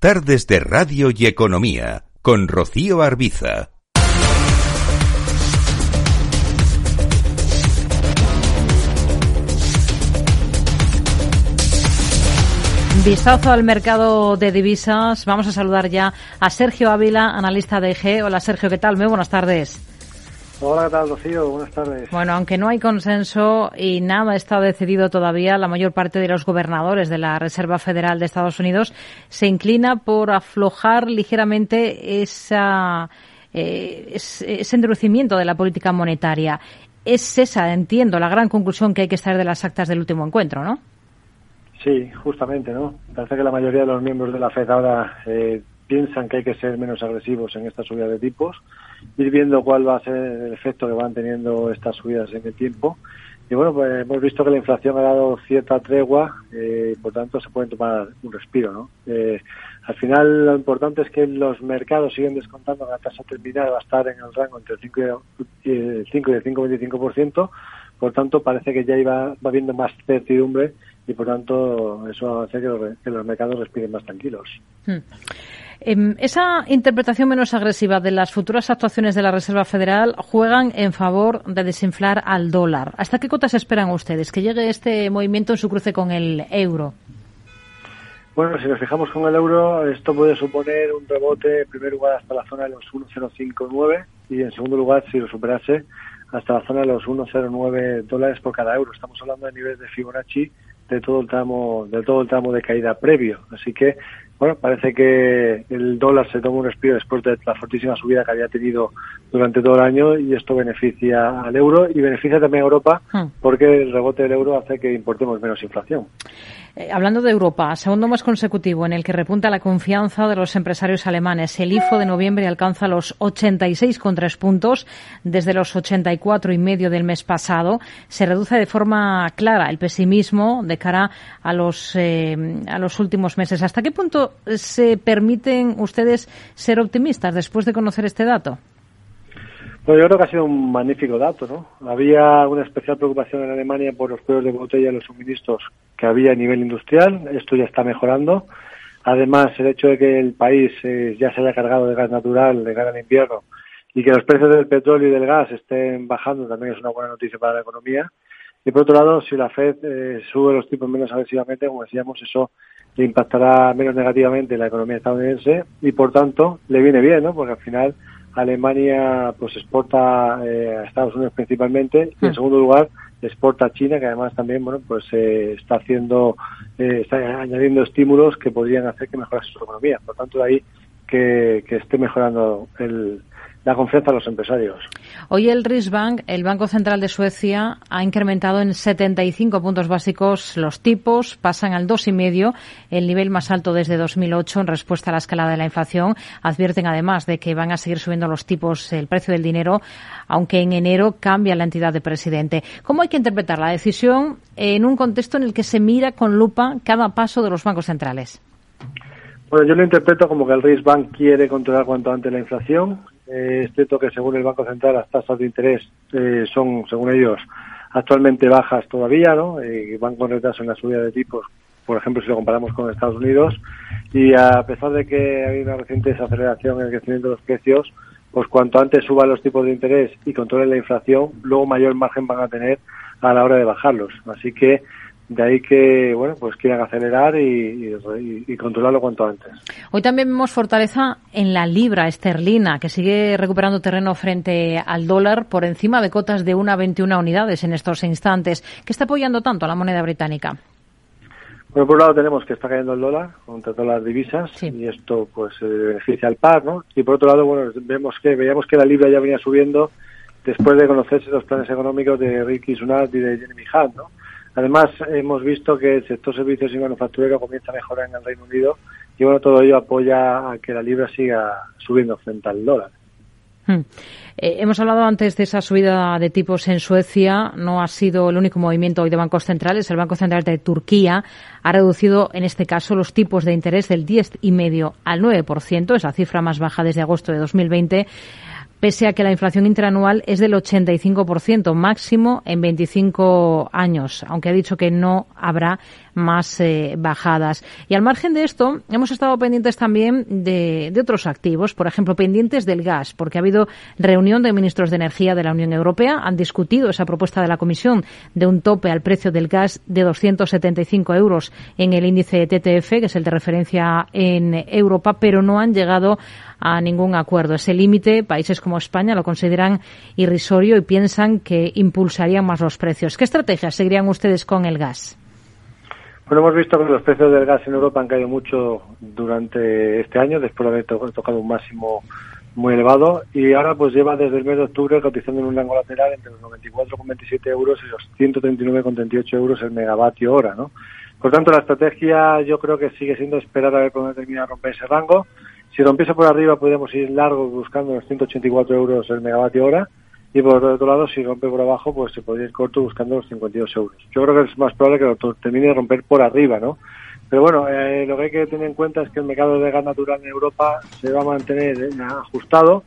Tardes de Radio y Economía con Rocío Arbiza. Vistazo al mercado de divisas. Vamos a saludar ya a Sergio Ávila, analista de IG. Hola Sergio, ¿qué tal? Muy buenas tardes. Hola, ¿qué tal, Rocío? Buenas tardes. Bueno, aunque no hay consenso y nada está decidido todavía, la mayor parte de los gobernadores de la Reserva Federal de Estados Unidos se inclina por aflojar ligeramente esa, eh, ese endurecimiento de la política monetaria. Es esa, entiendo, la gran conclusión que hay que extraer de las actas del último encuentro, ¿no? Sí, justamente, ¿no? Parece que la mayoría de los miembros de la FED ahora eh, piensan que hay que ser menos agresivos en esta subida de tipos, ir viendo cuál va a ser el efecto que van teniendo estas subidas en el tiempo. Y bueno, pues hemos visto que la inflación ha dado cierta tregua, eh, por tanto se pueden tomar un respiro, ¿no? Eh, al final lo importante es que los mercados siguen descontando que la tasa terminal va a estar en el rango entre el 5 y el 5 y el 5,25%, por tanto parece que ya iba, va habiendo más certidumbre y por tanto eso hace que los, que los mercados respiren más tranquilos. Hmm. Em, esa interpretación menos agresiva de las futuras actuaciones de la Reserva Federal juegan en favor de desinflar al dólar. ¿Hasta qué cotas esperan ustedes que llegue este movimiento en su cruce con el euro? Bueno, si nos fijamos con el euro, esto puede suponer un rebote en primer lugar hasta la zona de los 1,059 y en segundo lugar, si lo superase, hasta la zona de los 1,09 dólares por cada euro. Estamos hablando de niveles de Fibonacci de todo el tramo de todo el tramo de caída previo. Así que bueno parece que el dólar se toma un respiro después de la fortísima subida que había tenido durante todo el año y esto beneficia al euro y beneficia también a Europa hmm. porque el rebote del euro hace que importemos menos inflación eh, hablando de Europa, segundo mes consecutivo en el que repunta la confianza de los empresarios alemanes. El IFO de noviembre alcanza los 86,3 puntos desde los 84 y medio del mes pasado. Se reduce de forma clara el pesimismo de cara a los, eh, a los últimos meses. ¿Hasta qué punto se permiten ustedes ser optimistas después de conocer este dato? Bueno, yo creo que ha sido un magnífico dato, ¿no? Había una especial preocupación en Alemania por los cuellos de botella y los suministros que había a nivel industrial. Esto ya está mejorando. Además, el hecho de que el país eh, ya se haya cargado de gas natural de cara al invierno y que los precios del petróleo y del gas estén bajando también es una buena noticia para la economía. Y por otro lado, si la Fed eh, sube los tipos menos agresivamente, como decíamos, eso le impactará menos negativamente en la economía estadounidense y por tanto le viene bien, ¿no? Porque al final Alemania pues exporta eh, a Estados Unidos principalmente y en hmm. segundo lugar exporta a China que además también bueno pues eh, está haciendo eh, está añadiendo estímulos que podrían hacer que mejore su economía por tanto de ahí que, que esté mejorando el, la confianza de los empresarios. Hoy el Riksbank, el Banco Central de Suecia, ha incrementado en 75 puntos básicos los tipos, pasan al 2,5, el nivel más alto desde 2008 en respuesta a la escalada de la inflación. Advierten además de que van a seguir subiendo los tipos, el precio del dinero, aunque en enero cambia la entidad de presidente. ¿Cómo hay que interpretar la decisión en un contexto en el que se mira con lupa cada paso de los bancos centrales? Bueno, yo lo interpreto como que el Riksbank quiere controlar cuanto antes la inflación eh, es cierto que según el Banco Central las tasas de interés eh, son, según ellos, actualmente bajas todavía, ¿no? Eh, van con retraso en la subida de tipos, por ejemplo, si lo comparamos con Estados Unidos. Y a pesar de que hay una reciente desaceleración en el crecimiento de los precios, pues cuanto antes suban los tipos de interés y controlen la inflación, luego mayor margen van a tener a la hora de bajarlos. Así que de ahí que, bueno, pues quieran acelerar y, controlarlo cuanto antes. Hoy también vemos fortaleza en la libra esterlina, que sigue recuperando terreno frente al dólar por encima de cotas de una 21 unidades en estos instantes. ¿Qué está apoyando tanto a la moneda británica? Bueno, por un lado tenemos que está cayendo el dólar contra todas las divisas y esto pues beneficia al par, ¿no? Y por otro lado, bueno, vemos que veíamos que la libra ya venía subiendo después de conocerse los planes económicos de Ricky Sunat y de Jeremy Hunt, ¿no? Además, hemos visto que el sector servicios y manufacturero comienza a mejorar en el Reino Unido y bueno, todo ello apoya a que la libra siga subiendo frente al dólar. Hmm. Eh, hemos hablado antes de esa subida de tipos en Suecia. No ha sido el único movimiento hoy de bancos centrales. El Banco Central de Turquía ha reducido, en este caso, los tipos de interés del 10,5 al 9%, esa cifra más baja desde agosto de 2020 pese a que la inflación interanual es del 85%, máximo en 25 años, aunque ha dicho que no habrá más eh, bajadas. Y al margen de esto, hemos estado pendientes también de, otros activos, por ejemplo, pendientes del gas, porque ha habido reunión de ministros de Energía de la Unión Europea, han discutido esa propuesta de la Comisión de un tope al precio del gas de 275 euros en el índice TTF, que es el de referencia en Europa, pero no han llegado a ningún acuerdo. Ese límite, países como España lo consideran irrisorio y piensan que impulsarían más los precios. ¿Qué estrategias seguirían ustedes con el gas? Bueno, hemos visto que los precios del gas en Europa han caído mucho durante este año, después de haber tocado un máximo muy elevado, y ahora pues lleva desde el mes de octubre cotizando en un rango lateral entre los 94,27 euros y los 139,38 euros el megavatio hora, ¿no? Por tanto, la estrategia yo creo que sigue siendo esperar a ver cuándo termina de romper ese rango. Si rompiese por arriba, podríamos ir largo buscando los 184 euros el megavatio hora. Y por otro lado, si rompe por abajo, pues se podría ir corto buscando los 52 euros. Yo creo que es más probable que lo termine de romper por arriba, ¿no? Pero bueno, eh, lo que hay que tener en cuenta es que el mercado de gas natural en Europa se va a mantener eh, ajustado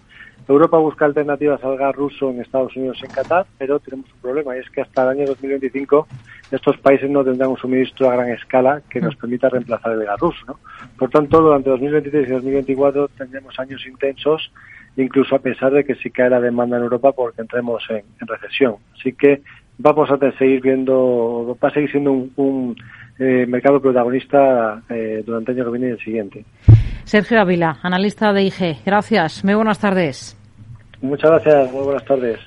Europa busca alternativas al gas ruso en Estados Unidos y en Qatar, pero tenemos un problema y es que hasta el año 2025 estos países no tendrán un suministro a gran escala que nos permita reemplazar el gas ruso. ¿no? Por tanto, durante 2023 y 2024 tendremos años intensos, incluso a pesar de que sí cae la demanda en Europa porque entremos en, recesión. Así que vamos a seguir viendo, va a seguir siendo un, eh, mercado protagonista eh, durante el año que viene y el siguiente. Sergio Ávila, analista de IG. Gracias. Muy buenas tardes. Muchas gracias. Muy buenas tardes.